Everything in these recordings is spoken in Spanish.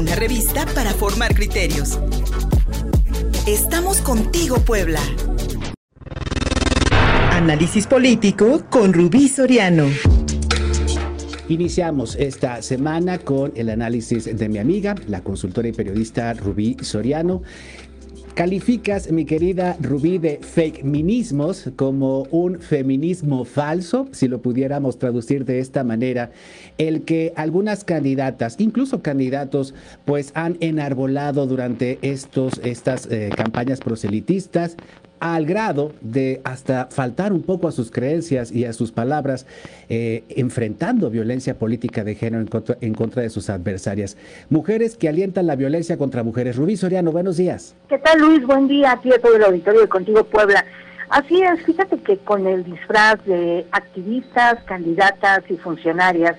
una revista para formar criterios. Estamos contigo, Puebla. Análisis político con Rubí Soriano. Iniciamos esta semana con el análisis de mi amiga, la consultora y periodista Rubí Soriano. Calificas, mi querida Rubí, de fake minismos como un feminismo falso, si lo pudiéramos traducir de esta manera, el que algunas candidatas, incluso candidatos, pues han enarbolado durante estos, estas eh, campañas proselitistas, al grado de hasta faltar un poco a sus creencias y a sus palabras, eh, enfrentando violencia política de género en contra, de sus adversarias. Mujeres que alientan la violencia contra mujeres. Rubí Soriano, buenos días. ¿Qué tal Luis? Buen día a ti a todo el auditorio de Contigo Puebla. Así es, fíjate que con el disfraz de activistas, candidatas y funcionarias,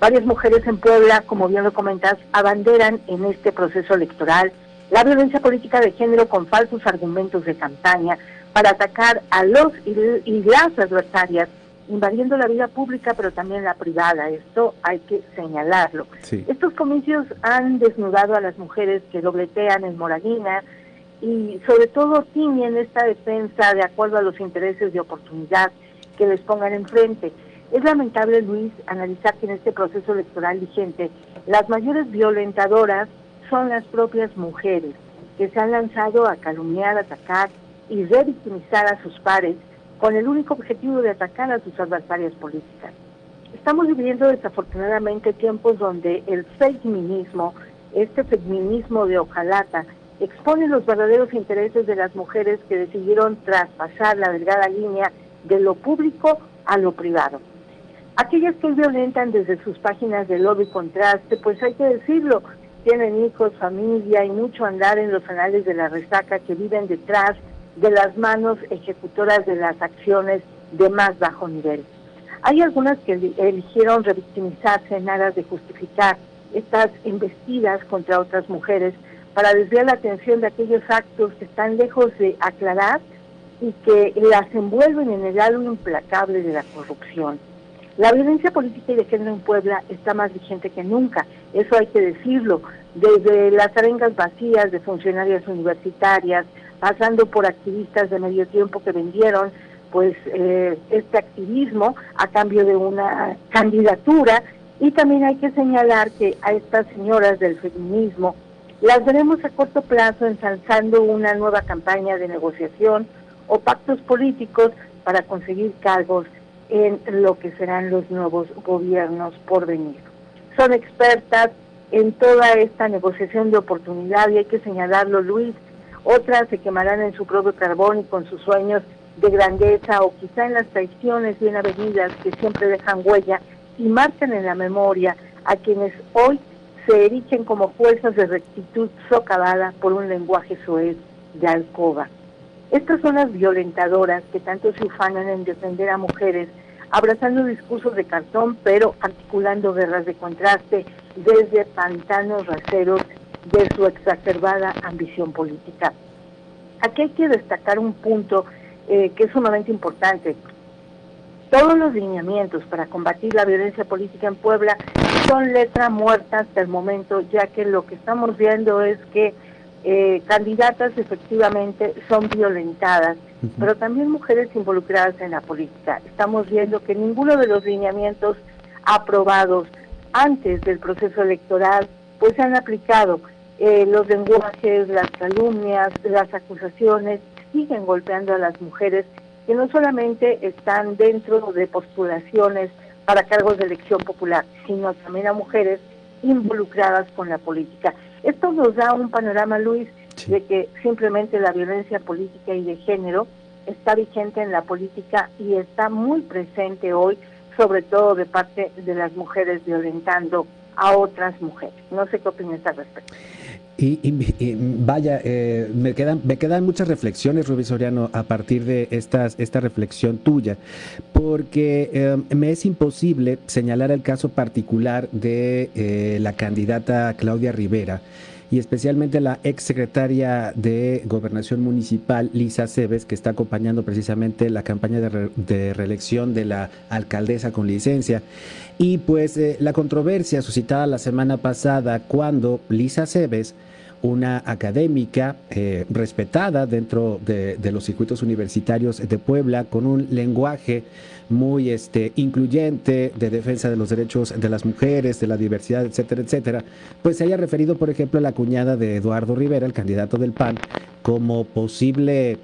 varias mujeres en Puebla, como bien lo comentas, abanderan en este proceso electoral la violencia política de género con falsos argumentos de campaña para atacar a los y las adversarias, invadiendo la vida pública pero también la privada. Esto hay que señalarlo. Estos comicios han desnudado a las mujeres que dobletean en Moraguina y sobre todo tiñen esta defensa de acuerdo a los intereses de oportunidad que les pongan enfrente. Es lamentable, Luis, analizar que en este proceso electoral vigente las mayores violentadoras son las propias mujeres que se han lanzado a calumniar, atacar y revictimizar a sus pares con el único objetivo de atacar a sus adversarias políticas. Estamos viviendo desafortunadamente tiempos donde el feminismo, este feminismo de hojalata, expone los verdaderos intereses de las mujeres que decidieron traspasar la delgada línea de lo público a lo privado. Aquellas que violentan desde sus páginas de lobby contraste, pues hay que decirlo, tienen hijos, familia y mucho andar en los anales de la resaca que viven detrás de las manos ejecutoras de las acciones de más bajo nivel. Hay algunas que eligieron revictimizarse en aras de justificar estas embestidas contra otras mujeres para desviar la atención de aquellos actos que están lejos de aclarar y que las envuelven en el halo implacable de la corrupción. La violencia política y de género en Puebla está más vigente que nunca, eso hay que decirlo, desde las arengas vacías de funcionarias universitarias, pasando por activistas de medio tiempo que vendieron pues eh, este activismo a cambio de una candidatura y también hay que señalar que a estas señoras del feminismo las veremos a corto plazo ensalzando una nueva campaña de negociación o pactos políticos para conseguir cargos en lo que serán los nuevos gobiernos por venir. Son expertas en toda esta negociación de oportunidad y hay que señalarlo, Luis. Otras se quemarán en su propio carbón y con sus sueños de grandeza o quizá en las traiciones bien avenidas que siempre dejan huella y marcan en la memoria a quienes hoy se erigen como fuerzas de rectitud socavada por un lenguaje soez de alcoba. Estas son las violentadoras que tanto se ufanan en defender a mujeres, abrazando discursos de cartón, pero articulando guerras de contraste desde pantanos raseros de su exacerbada ambición política. Aquí hay que destacar un punto eh, que es sumamente importante. Todos los lineamientos para combatir la violencia política en Puebla son letra muerta hasta el momento, ya que lo que estamos viendo es que eh, candidatas efectivamente son violentadas, pero también mujeres involucradas en la política. Estamos viendo que ninguno de los lineamientos aprobados antes del proceso electoral pues se han aplicado. Eh, los lenguajes, las calumnias, las acusaciones siguen golpeando a las mujeres que no solamente están dentro de postulaciones para cargos de elección popular, sino también a mujeres involucradas con la política. Esto nos da un panorama, Luis, de que simplemente la violencia política y de género está vigente en la política y está muy presente hoy, sobre todo de parte de las mujeres violentando a otras mujeres. No sé qué opinas al respecto. Y, vaya, eh, me quedan me quedan muchas reflexiones, Rubí Soriano, a partir de estas, esta reflexión tuya, porque eh, me es imposible señalar el caso particular de eh, la candidata Claudia Rivera y especialmente la ex secretaria de Gobernación Municipal, Lisa Cebes, que está acompañando precisamente la campaña de, reelección de la alcaldesa con licencia. Y pues eh, la controversia suscitada la semana pasada cuando Lisa Cebes una académica eh, respetada dentro de, los circuitos universitarios de Puebla, con un lenguaje muy este, incluyente de defensa de los derechos de las mujeres, de la diversidad, etcétera, etcétera, pues se haya referido, por ejemplo, a la cuñada de Eduardo Rivera, el candidato del PAN, como posible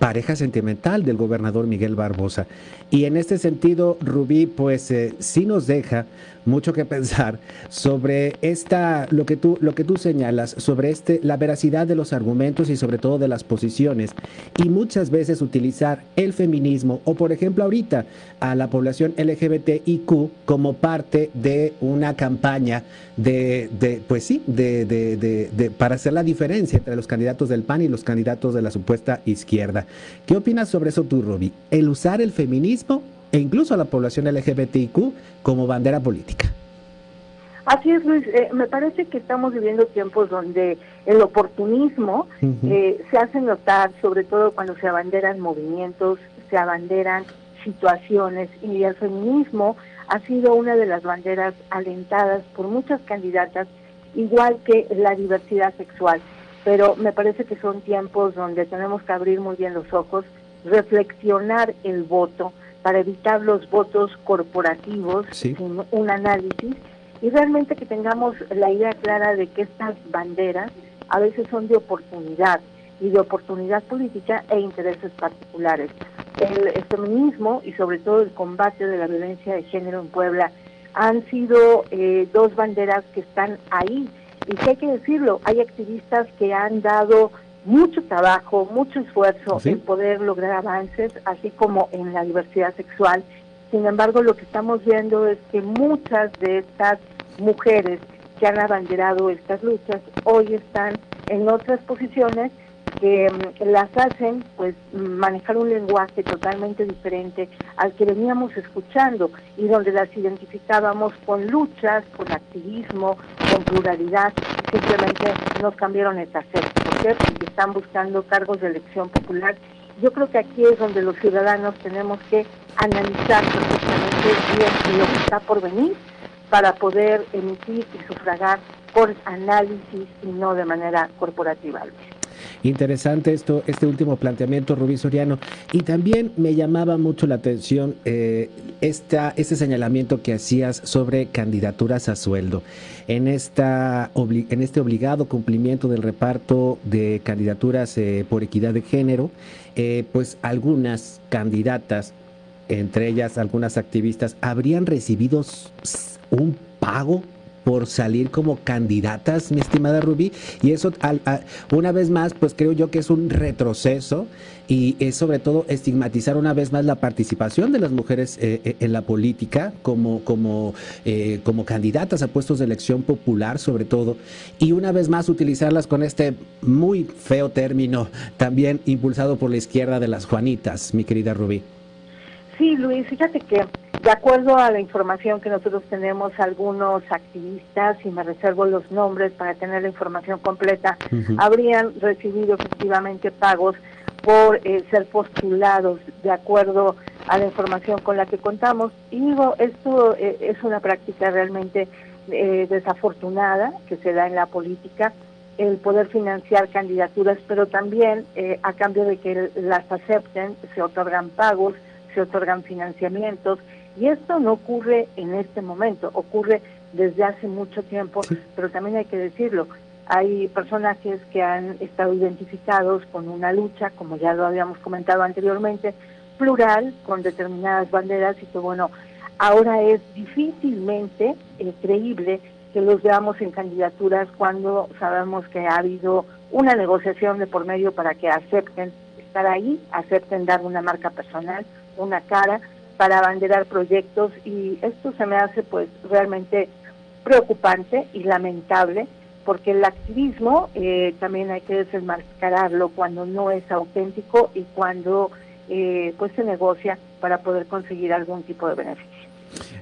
pareja sentimental del gobernador Miguel Barbosa. Y en este sentido, Rubí, pues eh, sí nos deja mucho que pensar sobre esta, lo que tú, lo que tú señalas, sobre este, la veracidad de los argumentos y sobre todo de las posiciones. Y muchas veces utilizar el feminismo o, por ejemplo, ahorita a la población LGBTIQ como parte de una campaña de, de pues sí, de, de, de, para hacer la diferencia entre los candidatos del PAN y los candidatos de la supuesta izquierda. ¿Qué opinas sobre eso tú, Roby? El usar el feminismo e incluso a la población LGBTIQ como bandera política. Así es, Luis. Eh, me parece que estamos viviendo tiempos donde el oportunismo eh, se hace notar, sobre todo cuando se abanderan movimientos, se abanderan situaciones, y el feminismo ha sido una de las banderas alentadas por muchas candidatas, igual que la diversidad sexual. Pero me parece que son tiempos donde tenemos que abrir muy bien los ojos, reflexionar el voto, para evitar los votos corporativos sin un análisis y realmente que tengamos la idea clara de que estas banderas a veces son de oportunidad y de oportunidad política e intereses particulares. El, feminismo y sobre todo el combate de la violencia de género en Puebla han sido eh, dos banderas que están ahí y que hay que decirlo, hay activistas que han dado mucho trabajo, mucho esfuerzo en poder lograr avances, así como en la diversidad sexual. Sin embargo, lo que estamos viendo es que muchas de estas mujeres que han abanderado estas luchas hoy están en otras posiciones que mm, las hacen pues manejar un lenguaje totalmente diferente al que veníamos escuchando y donde las identificábamos con luchas, con activismo, con pluralidad, simplemente nos cambiaron el cassette. Porque están buscando cargos de elección popular. Yo creo que aquí es donde los ciudadanos tenemos que analizar perfectamente bien lo que está por venir para poder emitir y sufragar por análisis y no de manera corporativa. Interesante esto, este último planteamiento, Rubí Soriano. Y también me llamaba mucho la atención eh, esta, este señalamiento que hacías sobre candidaturas a sueldo. En, esta, en este obligado cumplimiento del reparto de candidaturas eh, por equidad de género, eh, pues algunas candidatas, entre ellas algunas activistas, habrían recibido un pago por salir como candidatas, mi estimada Rubí, y eso una vez más, pues creo yo que es un retroceso y es sobre todo estigmatizar una vez más la participación de las mujeres eh, eh, en la política como, como, eh, como candidatas a puestos de elección popular sobre todo, y una vez más utilizarlas con este muy feo término, también impulsado por la izquierda de las Juanitas, mi querida Rubí. Sí, Luis, fíjate que de acuerdo a la información que nosotros tenemos, algunos activistas, y me reservo los nombres para tener la información completa, habrían recibido efectivamente pagos por eh, ser postulados de acuerdo a la información con la que contamos. Y digo, esto eh, es una práctica realmente eh, desafortunada que se da en la política, el poder financiar candidaturas, pero también a cambio de que las acepten, se otorgan pagos se otorgan financiamientos y esto no ocurre en este momento, ocurre desde hace mucho tiempo, pero también hay que decirlo, hay personajes que han estado identificados con una lucha, como ya lo habíamos comentado anteriormente, plural, con determinadas banderas y que bueno, ahora es difícilmente eh, creíble que los veamos en candidaturas cuando sabemos que ha habido una negociación de por medio para que acepten estar ahí, acepten dar una marca personal, una cara para abanderar proyectos y esto se me hace pues realmente preocupante y lamentable porque el activismo eh, también hay que desenmascararlo cuando no es auténtico y cuando eh, pues se negocia para poder conseguir algún tipo de beneficio.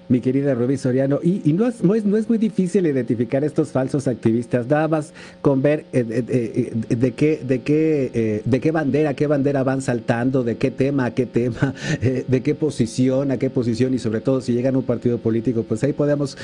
Mi querida Rubí Soriano. Y, no, es, no, es, muy difícil identificar estos falsos activistas, nada más con ver eh, eh, eh, de, qué, de, qué, de qué bandera, qué bandera van saltando, de qué tema a qué tema, de qué posición a qué posición y sobre todo si llegan a un partido político, pues ahí podemos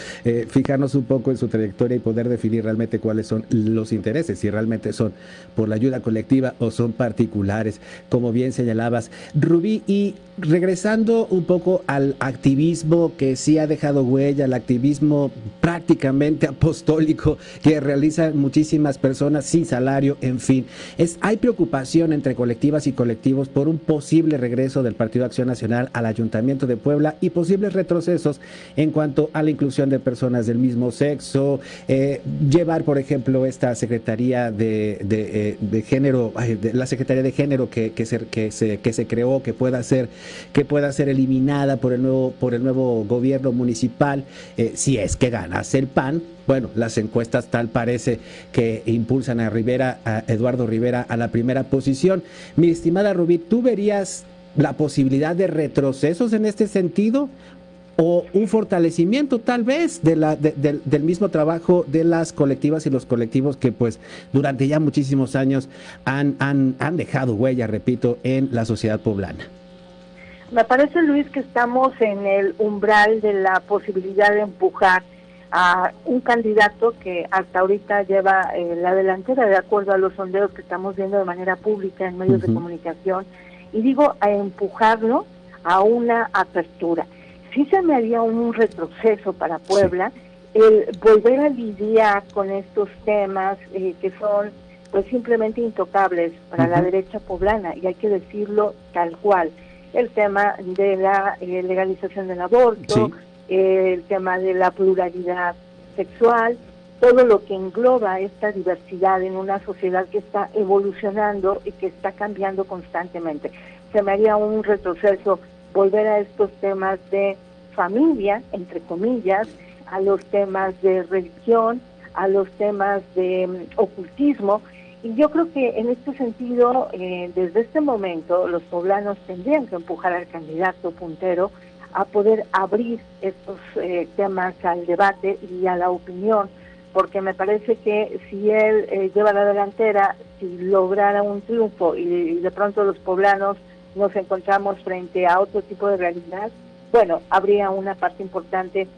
fijarnos un poco en su trayectoria y poder definir realmente cuáles son los intereses, si realmente son por la ayuda colectiva o son particulares, como bien señalabas. Rubí, y regresando un poco al activismo que sí ha dejado huella, el activismo prácticamente apostólico que realizan muchísimas personas sin salario, en fin. Es, hay preocupación entre colectivas y colectivos por un posible regreso del Partido Acción Nacional al Ayuntamiento de Puebla y posibles retrocesos en cuanto a la inclusión de personas del mismo sexo, eh, llevar, por ejemplo, esta Secretaría de, de, eh, Género, la Secretaría de Género que, que, se, que, se, que se creó, que pueda ser, que pueda ser eliminada por el nuevo, por el nuevo gobierno municipal, eh, si es que ganas el PAN, bueno, las encuestas tal parece que impulsan a Rivera, a Eduardo Rivera a la primera posición. Mi estimada Rubí, ¿tú verías la posibilidad de retrocesos en este sentido? o un fortalecimiento tal vez del mismo trabajo de las colectivas y los colectivos que pues durante ya muchísimos años han, han, han dejado huella, repito, en la sociedad poblana. Me parece, Luis, que estamos en el umbral de la posibilidad de empujar a un candidato que hasta ahorita lleva eh, la delantera de acuerdo a los sondeos que estamos viendo de manera pública en medios de comunicación, y digo a empujarlo a una apertura. Sí se me haría un retroceso para Puebla el volver a lidiar con estos temas eh, que son pues simplemente intocables para la derecha poblana, y hay que decirlo tal cual el tema de la eh, legalización del aborto, el tema de la pluralidad sexual, todo lo que engloba esta diversidad en una sociedad que está evolucionando y que está cambiando constantemente. Se me haría un retroceso volver a estos temas de familia, entre comillas, a los temas de religión, a los temas de mm, ocultismo, y yo creo que en este sentido, eh, desde este momento, los poblanos tendrían que empujar al candidato puntero a poder abrir estos eh, temas al debate y a la opinión, porque me parece que si él eh, lleva la delantera, si lograra un triunfo y, de pronto los poblanos nos encontramos frente a otro tipo de realidad, bueno, habría una parte importante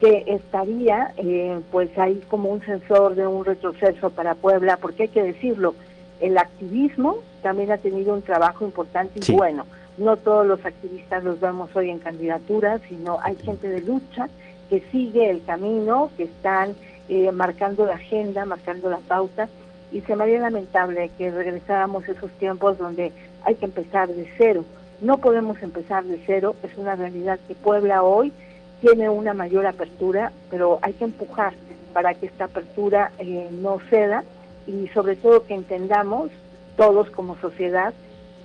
que estaría eh, pues ahí como un sensor de un retroceso para Puebla, porque hay que decirlo, el activismo también ha tenido un trabajo importante y bueno, no todos los activistas los vemos hoy en candidaturas, sino hay gente de lucha que sigue el camino, que están eh, marcando la agenda, marcando la pauta, y se me haría lamentable que regresáramos a esos tiempos donde hay que empezar de cero. No podemos empezar de cero, es una realidad que Puebla hoy tiene una mayor apertura, pero hay que empujar para que esta apertura eh, no ceda y sobre todo que entendamos todos como sociedad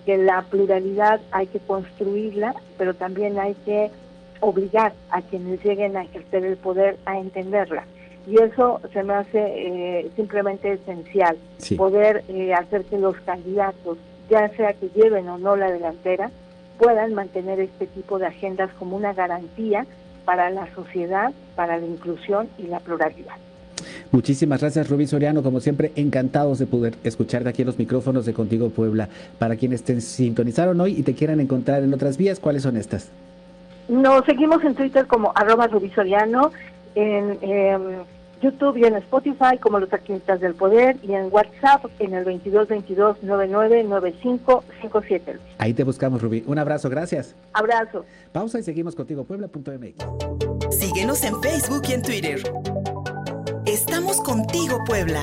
que la pluralidad hay que construirla, pero también hay que obligar a quienes lleguen a ejercer el poder a entenderla. Y eso se me hace eh, simplemente esencial, poder eh, hacer que los candidatos, ya sea que lleven o no la delantera, puedan mantener este tipo de agendas como una garantía para la sociedad, para la inclusión y la pluralidad. Muchísimas gracias, Rubí Soriano. Como siempre, encantados de poder escucharte aquí en los micrófonos de Contigo Puebla. Para quienes te sintonizaron hoy y te quieran encontrar en otras vías, ¿cuáles son estas? Nos seguimos en Twitter como arroba Rubí Soriano, en em, YouTube y en Spotify como Los Activistas del Poder y en WhatsApp en el 2222-999557. Ahí te buscamos, Rubí. Un abrazo, gracias. Abrazo. Pausa y seguimos contigo, puebla.mx. Síguenos en Facebook y en Twitter. Estamos contigo, Puebla.